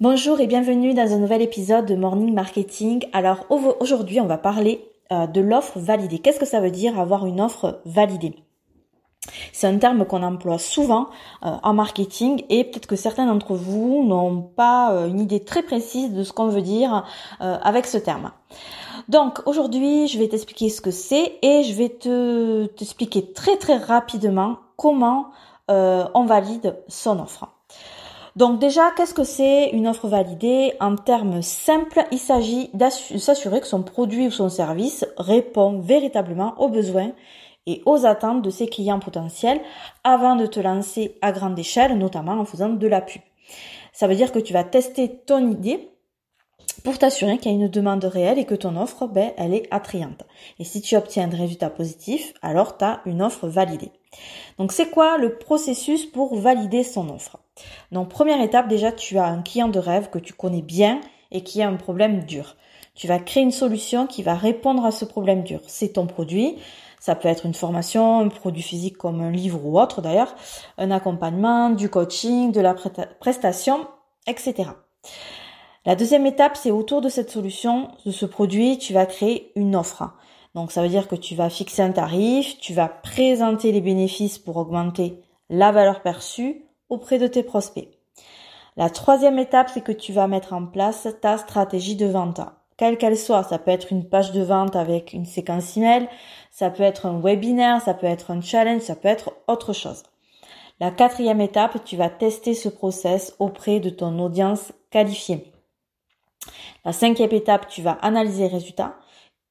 Bonjour et bienvenue dans un nouvel épisode de Morning Marketing. Alors aujourd'hui on va parler euh, de l'offre validée. Qu'est-ce que ça veut dire avoir une offre validée? C'est un terme qu'on emploie souvent euh, en marketing et peut-être que certains d'entre vous n'ont pas euh, une idée très précise de ce qu'on veut dire avec ce terme. Donc aujourd'hui, je vais t'expliquer ce que c'est et je vais te t'expliquer très très rapidement comment on valide son offre. Donc déjà, qu'est-ce que c'est une offre validée En termes simples, il s'agit de s'assurer que son produit ou son service répond véritablement aux besoins et aux attentes de ses clients potentiels avant de te lancer à grande échelle, notamment en faisant de la pub. Ça veut dire que tu vas tester ton idée pour t'assurer qu'il y a une demande réelle et que ton offre, ben, elle est attrayante. Et si tu obtiens des résultats positifs, alors tu as une offre validée. Donc c'est quoi le processus pour valider son offre? Donc première étape, déjà tu as un client de rêve que tu connais bien et qui a un problème dur. Tu vas créer une solution qui va répondre à ce problème dur. C'est ton produit, ça peut être une formation, un produit physique comme un livre ou autre d'ailleurs, un accompagnement, du coaching, de la prestation, etc. La deuxième étape, c'est autour de cette solution, de ce produit, tu vas créer une offre. Donc ça veut dire que tu vas fixer un tarif, tu vas présenter les bénéfices pour augmenter la valeur perçue auprès de tes prospects. La troisième étape, c'est que tu vas mettre en place ta stratégie de vente. Quelle qu'elle soit, ça peut être une page de vente avec une séquence email, ça peut être un webinaire, ça peut être un challenge, ça peut être autre chose. La quatrième étape, tu vas tester ce process auprès de ton audience qualifiée. La cinquième étape, tu vas analyser les résultats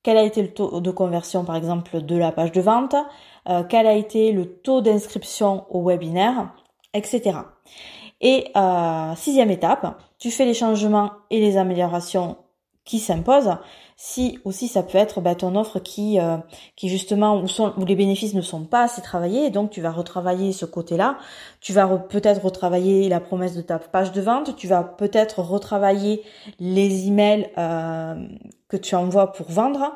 quel a été le taux de conversion par exemple de la page de vente, euh, quel a été le taux d'inscription au webinaire, etc. Et euh, sixième étape, tu fais les changements et les améliorations qui s'imposent. Si aussi ça peut être bah, ton offre qui, euh, qui justement où, sont, où les bénéfices ne sont pas assez travaillés, donc tu vas retravailler ce côté-là. Tu vas peut-être retravailler la promesse de ta page de vente. Tu vas peut-être retravailler les emails euh, que tu envoies pour vendre.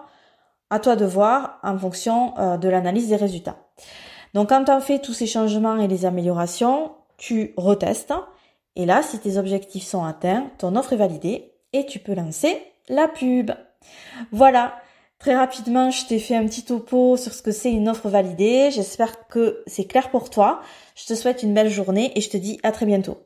À toi de voir en fonction euh, de l'analyse des résultats. Donc quand as fait tous ces changements et les améliorations, tu retestes. Et là, si tes objectifs sont atteints, ton offre est validée et tu peux lancer la pub. Voilà, très rapidement, je t'ai fait un petit topo sur ce que c'est une offre validée. J'espère que c'est clair pour toi. Je te souhaite une belle journée et je te dis à très bientôt.